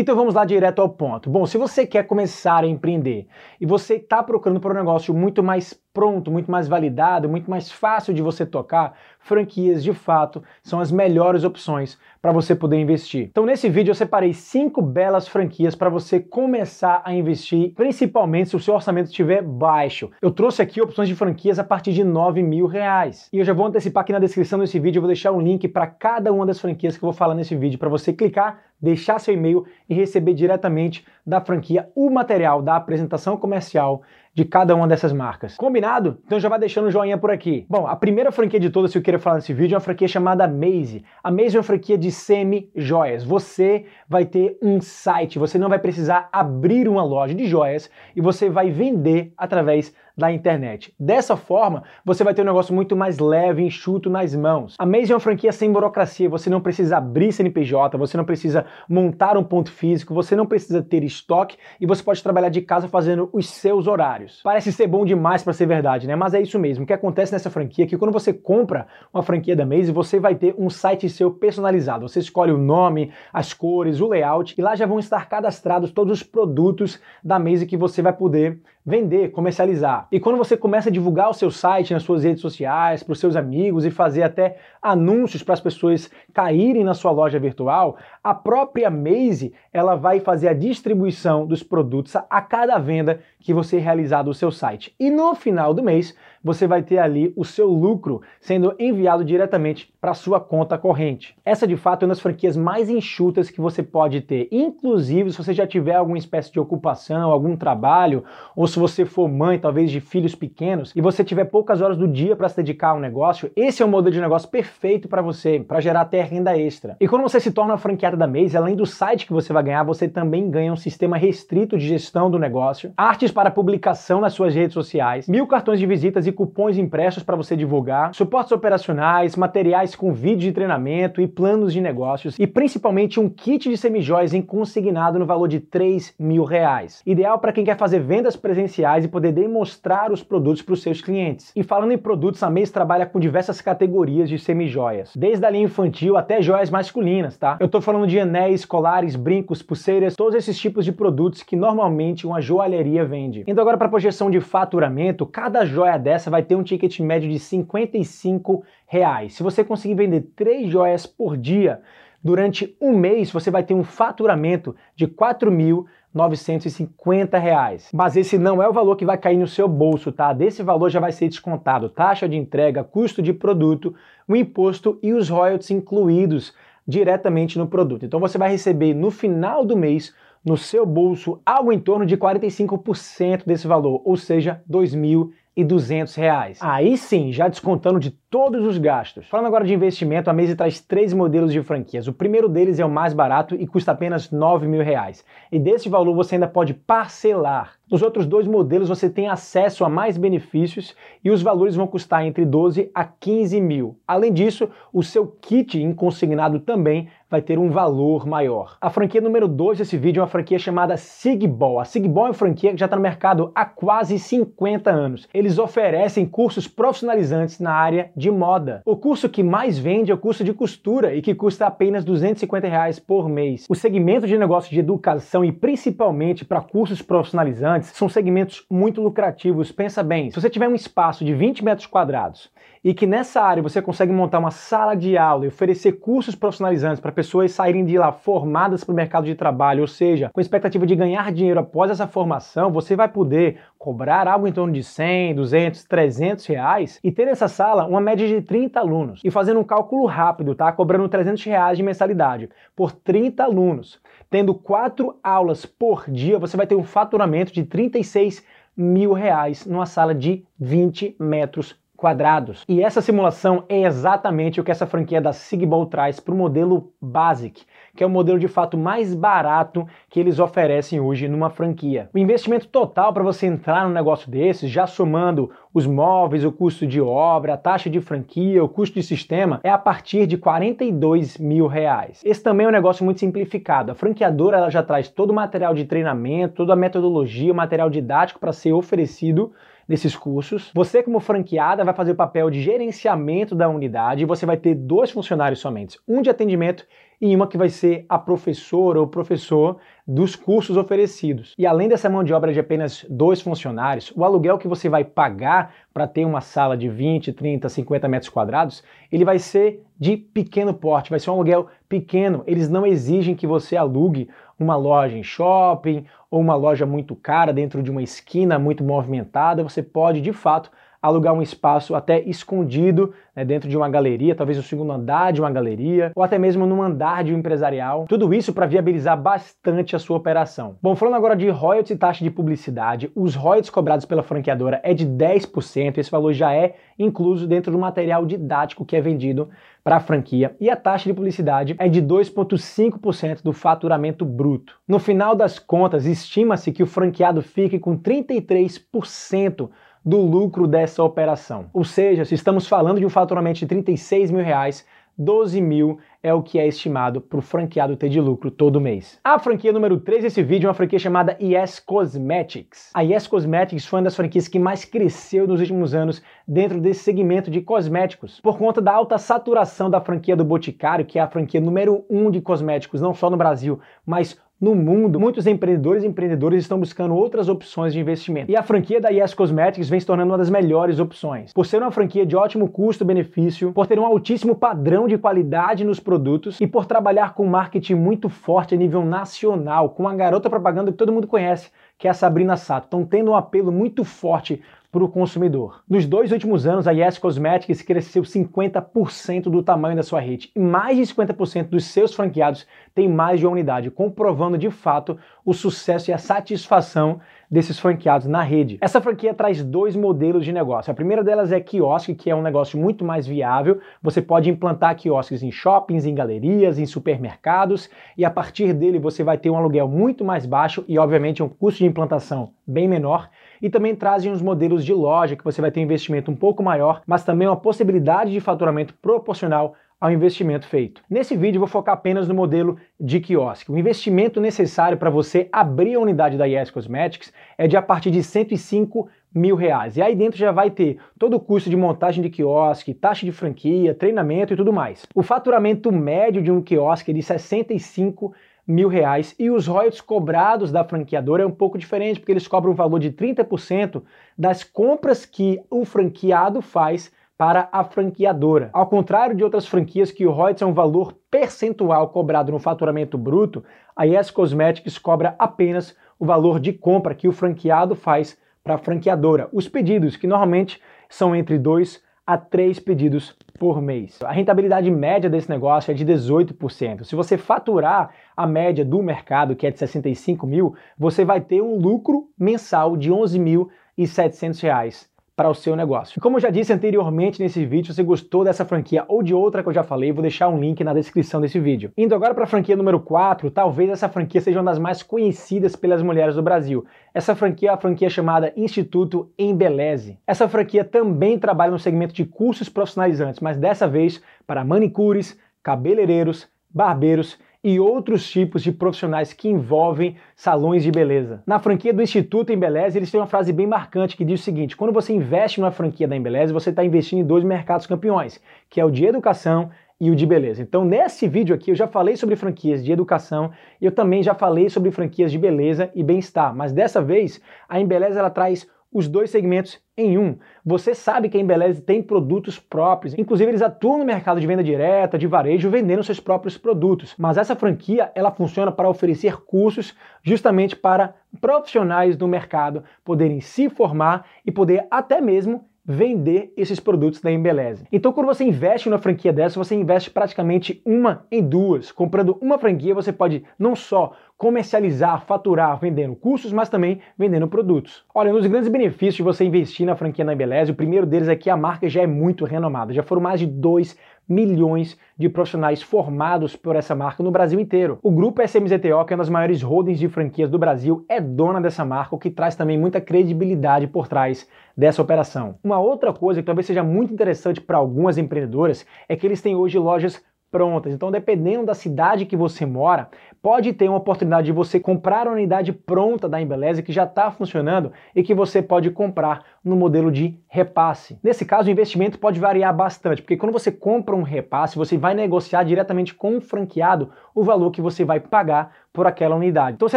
Então vamos lá direto ao ponto. Bom, se você quer começar a empreender e você está procurando por um negócio muito mais pronto, muito mais validado, muito mais fácil de você tocar, franquias de fato são as melhores opções para você poder investir. Então nesse vídeo eu separei cinco belas franquias para você começar a investir, principalmente se o seu orçamento estiver baixo. Eu trouxe aqui opções de franquias a partir de 9 mil reais. E eu já vou antecipar aqui na descrição desse vídeo, eu vou deixar um link para cada uma das franquias que eu vou falar nesse vídeo para você clicar, deixar seu e-mail e receber diretamente da franquia o material da apresentação comercial de cada uma dessas marcas. Combinado? Então já vai deixando o joinha por aqui. Bom, a primeira franquia de todas que eu queria falar nesse vídeo é uma franquia chamada Maze. A Maze é uma franquia de semi-joias. Você vai ter um site, você não vai precisar abrir uma loja de joias e você vai vender através da internet. Dessa forma, você vai ter um negócio muito mais leve, enxuto nas mãos. A Maze é uma franquia sem burocracia, você não precisa abrir CNPJ, você não precisa montar um ponto físico, você não precisa ter estoque e você pode trabalhar de casa fazendo os seus horários. Parece ser bom demais para ser verdade, né? Mas é isso mesmo. O que acontece nessa franquia é que quando você compra uma franquia da Maze, você vai ter um site seu personalizado. Você escolhe o nome, as cores, o layout e lá já vão estar cadastrados todos os produtos da Maze que você vai poder vender, comercializar. E quando você começa a divulgar o seu site nas suas redes sociais, para os seus amigos e fazer até anúncios para as pessoas caírem na sua loja virtual, a própria Maze ela vai fazer a distribuição dos produtos a cada venda que você realizar do seu site. E no final do mês, você vai ter ali o seu lucro sendo enviado diretamente para sua conta corrente. Essa de fato é uma das franquias mais enxutas que você pode ter. Inclusive, se você já tiver alguma espécie de ocupação, algum trabalho, ou se você for mãe, talvez de filhos pequenos, e você tiver poucas horas do dia para se dedicar a um negócio, esse é o modelo de negócio perfeito para você, para gerar até renda extra. E quando você se torna franqueada da Maze, além do site que você vai ganhar, você também ganha um sistema restrito de gestão do negócio, artes para publicação nas suas redes sociais, mil cartões de visitas e cupons impressos para você divulgar, suportes operacionais, materiais com vídeo de treinamento e planos de negócios e principalmente um kit de semijóias em consignado no valor de 3 mil reais. Ideal para quem quer fazer vendas presenciais e poder demonstrar os produtos para os seus clientes. E falando em produtos, a Mês trabalha com diversas categorias de semijóias, desde a linha infantil até joias masculinas, tá? Eu tô falando de anéis, colares, brincos, pulseiras, todos esses tipos de produtos que normalmente uma joalheria vende. Indo agora para a projeção de faturamento, cada joia dessa vai ter um ticket médio de 55 reais. Se você conseguir vender três joias por dia durante um mês, você vai ter um faturamento de 4.950 reais. Mas esse não é o valor que vai cair no seu bolso, tá? Desse valor já vai ser descontado taxa de entrega, custo de produto, o imposto e os royalties incluídos diretamente no produto. Então você vai receber no final do mês no seu bolso algo em torno de 45% desse valor, ou seja, R$ 2.200. Aí sim, já descontando de todos os gastos. Falando agora de investimento, a Maze traz três modelos de franquias. O primeiro deles é o mais barato e custa apenas 9 mil reais. E desse valor você ainda pode parcelar. Nos outros dois modelos você tem acesso a mais benefícios e os valores vão custar entre 12 a 15 mil. Além disso, o seu kit inconsignado também vai ter um valor maior. A franquia número 2 desse vídeo é uma franquia chamada Sigball. A Sigball é uma franquia que já está no mercado há quase 50 anos. Eles oferecem cursos profissionalizantes na área de moda. O curso que mais vende é o curso de costura e que custa apenas 250 reais por mês. O segmento de negócio de educação e principalmente para cursos profissionalizantes são segmentos muito lucrativos. Pensa bem, se você tiver um espaço de 20 metros quadrados e que nessa área você consegue montar uma sala de aula e oferecer cursos profissionalizantes para pessoas saírem de lá formadas para o mercado de trabalho, ou seja, com expectativa de ganhar dinheiro após essa formação, você vai poder cobrar algo em torno de 100, 200, 300 reais e ter nessa sala uma média de 30 alunos. E fazendo um cálculo rápido, tá? Cobrando 300 reais de mensalidade por 30 alunos. Tendo quatro aulas por dia, você vai ter um faturamento de 36 mil reais numa sala de 20 metros quadrados. E essa simulação é exatamente o que essa franquia da Sigball traz para o modelo Basic, que é o modelo de fato mais barato que eles oferecem hoje numa franquia. O investimento total para você entrar num negócio desses, já somando os móveis, o custo de obra, a taxa de franquia, o custo de sistema, é a partir de 42 mil reais. Esse também é um negócio muito simplificado. A franqueadora ela já traz todo o material de treinamento, toda a metodologia, o material didático para ser oferecido desses cursos. Você, como franqueada, vai fazer o papel de gerenciamento da unidade e você vai ter dois funcionários somente, um de atendimento e uma que vai ser a professora ou professor dos cursos oferecidos. E além dessa mão de obra de apenas dois funcionários, o aluguel que você vai pagar para ter uma sala de 20, 30, 50 metros quadrados, ele vai ser de pequeno porte, vai ser um aluguel pequeno. Eles não exigem que você alugue uma loja em shopping ou uma loja muito cara dentro de uma esquina muito movimentada. Você pode, de fato, alugar um espaço até escondido né, dentro de uma galeria, talvez no segundo andar de uma galeria, ou até mesmo num andar de um empresarial. Tudo isso para viabilizar bastante a sua operação. Bom, falando agora de royalties e taxa de publicidade, os royalties cobrados pela franqueadora é de 10%, esse valor já é incluso dentro do material didático que é vendido para a franquia, e a taxa de publicidade é de 2,5% do faturamento bruto. No final das contas, estima-se que o franqueado fique com 33% do lucro dessa operação. Ou seja, se estamos falando de um faturamento de 36 mil reais, 12 mil é o que é estimado para o franqueado ter de lucro todo mês. A franquia número 3 desse vídeo é uma franquia chamada Yes Cosmetics. A Yes Cosmetics foi uma das franquias que mais cresceu nos últimos anos dentro desse segmento de cosméticos, por conta da alta saturação da franquia do Boticário, que é a franquia número 1 um de cosméticos, não só no Brasil, mas no mundo, muitos empreendedores e empreendedores estão buscando outras opções de investimento. E a franquia da Yes Cosmetics vem se tornando uma das melhores opções. Por ser uma franquia de ótimo custo-benefício, por ter um altíssimo padrão de qualidade nos produtos e por trabalhar com marketing muito forte a nível nacional, com a garota propaganda que todo mundo conhece, que é a Sabrina Sato. Estão tendo um apelo muito forte para o consumidor. Nos dois últimos anos, a Yes Cosmetics cresceu 50% do tamanho da sua rede e mais de 50% dos seus franqueados têm mais de uma unidade, comprovando de fato o sucesso e a satisfação desses franqueados na rede. Essa franquia traz dois modelos de negócio. A primeira delas é quiosque, que é um negócio muito mais viável. Você pode implantar quiosques em shoppings, em galerias, em supermercados e a partir dele você vai ter um aluguel muito mais baixo e obviamente um custo de implantação bem menor e também trazem os modelos de loja que você vai ter um investimento um pouco maior, mas também uma possibilidade de faturamento proporcional ao investimento feito. Nesse vídeo vou focar apenas no modelo de quiosque. O investimento necessário para você abrir a unidade da Yes Cosmetics é de a partir de 105 mil reais. E aí dentro já vai ter todo o custo de montagem de quiosque, taxa de franquia, treinamento e tudo mais. O faturamento médio de um quiosque é de 65 mil reais e os royalties cobrados da franqueadora é um pouco diferente, porque eles cobram um valor de 30% das compras que o franqueado faz para a franqueadora. Ao contrário de outras franquias que o royalties é um valor percentual cobrado no faturamento bruto, a Yes Cosmetics cobra apenas o valor de compra que o franqueado faz para a franqueadora. Os pedidos, que normalmente são entre 2 a 3 pedidos por mês. A rentabilidade média desse negócio é de 18%. Se você faturar a média do mercado, que é de 65 mil, você vai ter um lucro mensal de 11.700 reais para o seu negócio. Como eu já disse anteriormente nesse vídeo, se você gostou dessa franquia ou de outra que eu já falei, vou deixar um link na descrição desse vídeo. Indo agora para a franquia número 4, talvez essa franquia seja uma das mais conhecidas pelas mulheres do Brasil. Essa franquia é a franquia chamada Instituto Embeleze. Essa franquia também trabalha no segmento de cursos profissionalizantes, mas dessa vez para manicures, cabeleireiros, barbeiros e outros tipos de profissionais que envolvem salões de beleza. Na franquia do Instituto Embeleze, eles têm uma frase bem marcante que diz o seguinte: quando você investe numa franquia da Embeleze, você está investindo em dois mercados campeões, que é o de educação e o de beleza. Então, nesse vídeo aqui, eu já falei sobre franquias de educação eu também já falei sobre franquias de beleza e bem-estar, mas dessa vez a Embeleza ela traz os dois segmentos em um. Você sabe que a Embeleze tem produtos próprios, inclusive eles atuam no mercado de venda direta, de varejo, vendendo seus próprios produtos. Mas essa franquia, ela funciona para oferecer cursos justamente para profissionais do mercado poderem se formar e poder até mesmo vender esses produtos da Embeleze. Então, quando você investe numa franquia dessa, você investe praticamente uma em duas. Comprando uma franquia, você pode não só comercializar, faturar vendendo cursos, mas também vendendo produtos. Olha, um dos grandes benefícios de você investir na franquia na Embeleze, o primeiro deles é que a marca já é muito renomada. Já foram mais de 2 milhões de profissionais formados por essa marca no Brasil inteiro. O grupo SMZTO, que é uma das maiores holdings de franquias do Brasil, é dona dessa marca, o que traz também muita credibilidade por trás dessa operação. Uma outra coisa que talvez seja muito interessante para algumas empreendedoras é que eles têm hoje lojas prontas. Então, dependendo da cidade que você mora, pode ter uma oportunidade de você comprar uma unidade pronta da Embeleze que já está funcionando e que você pode comprar no modelo de repasse. Nesse caso, o investimento pode variar bastante, porque quando você compra um repasse, você vai negociar diretamente com o franqueado o valor que você vai pagar por aquela unidade. Então, se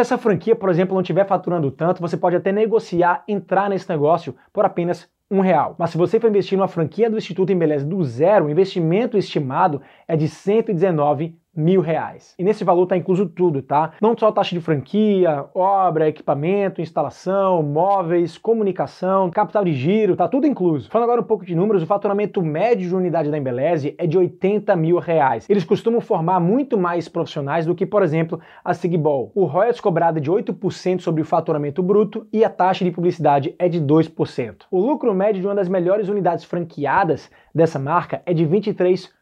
essa franquia, por exemplo, não estiver faturando tanto, você pode até negociar, entrar nesse negócio por apenas um real. Mas se você for investir numa franquia do Instituto Embeleze do zero, o investimento estimado é de 119 mil reais. E nesse valor está incluso tudo, tá? Não só taxa de franquia, obra, equipamento, instalação, móveis, comunicação, capital de giro, tá tudo incluso. Falando agora um pouco de números, o faturamento médio de unidade da Embeleze é de 80 mil reais. Eles costumam formar muito mais profissionais do que, por exemplo, a Sigball. O royalties cobrado é de 8% sobre o faturamento bruto e a taxa de publicidade é de 2%. O lucro médio de uma das melhores unidades franqueadas dessa marca é de 23%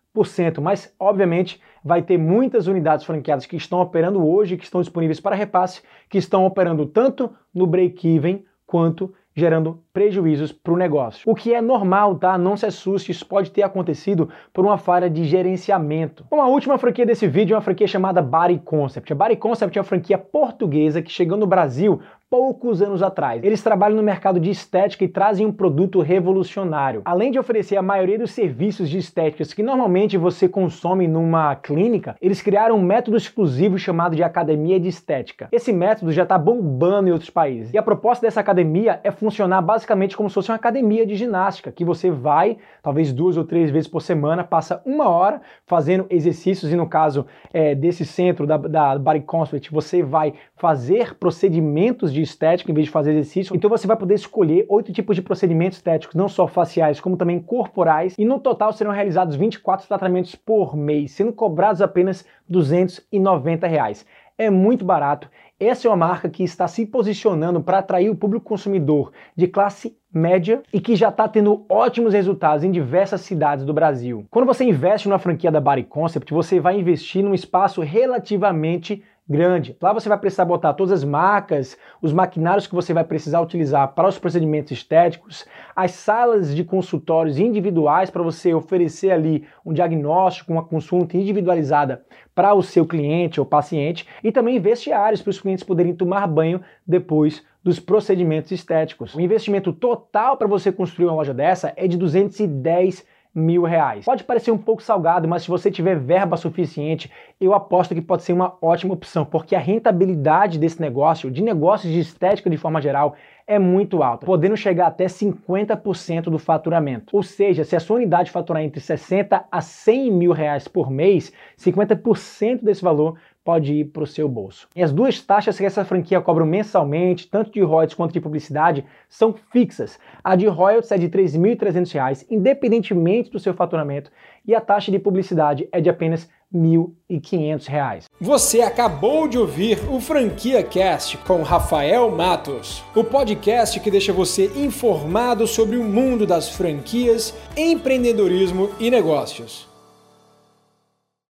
mas obviamente vai ter muitas unidades franqueadas que estão operando hoje, que estão disponíveis para repasse, que estão operando tanto no break-even quanto gerando prejuízos para o negócio. O que é normal, tá? Não se assuste, isso pode ter acontecido por uma falha de gerenciamento. Bom, a última franquia desse vídeo é uma franquia chamada Body Concept. A Body Concept é uma franquia portuguesa que chegou no Brasil poucos anos atrás. Eles trabalham no mercado de estética e trazem um produto revolucionário. Além de oferecer a maioria dos serviços de estéticas que normalmente você consome numa clínica, eles criaram um método exclusivo chamado de Academia de Estética. Esse método já está bombando em outros países. E a proposta dessa academia é funcionar basicamente como se fosse uma academia de ginástica, que você vai, talvez duas ou três vezes por semana, passa uma hora fazendo exercícios, e no caso é, desse centro da, da Body Concept, você vai fazer procedimentos de de estética em vez de fazer exercício. Então você vai poder escolher oito tipos de procedimentos estéticos, não só faciais, como também corporais. E no total serão realizados 24 tratamentos por mês, sendo cobrados apenas 290 reais. É muito barato. Essa é uma marca que está se posicionando para atrair o público consumidor de classe média e que já está tendo ótimos resultados em diversas cidades do Brasil. Quando você investe numa franquia da Body Concept, você vai investir num espaço relativamente grande. Lá você vai precisar botar todas as marcas, os maquinários que você vai precisar utilizar para os procedimentos estéticos, as salas de consultórios individuais para você oferecer ali um diagnóstico, uma consulta individualizada para o seu cliente ou paciente e também vestiários para os clientes poderem tomar banho depois dos procedimentos estéticos. O investimento total para você construir uma loja dessa é de 210 mil reais. Pode parecer um pouco salgado, mas se você tiver verba suficiente, eu aposto que pode ser uma ótima opção, porque a rentabilidade desse negócio, de negócios de estética de forma geral, é muito alta, podendo chegar até 50% do faturamento. Ou seja, se a sua unidade faturar entre 60 a 100 mil reais por mês, 50% desse valor pode ir para o seu bolso. E as duas taxas que essa franquia cobra mensalmente, tanto de royalties quanto de publicidade, são fixas. A de royalties é de R$ 3.300, independentemente do seu faturamento, e a taxa de publicidade é de apenas R$ 1.500. Você acabou de ouvir o Franquia Cast com Rafael Matos, o podcast que deixa você informado sobre o mundo das franquias, empreendedorismo e negócios.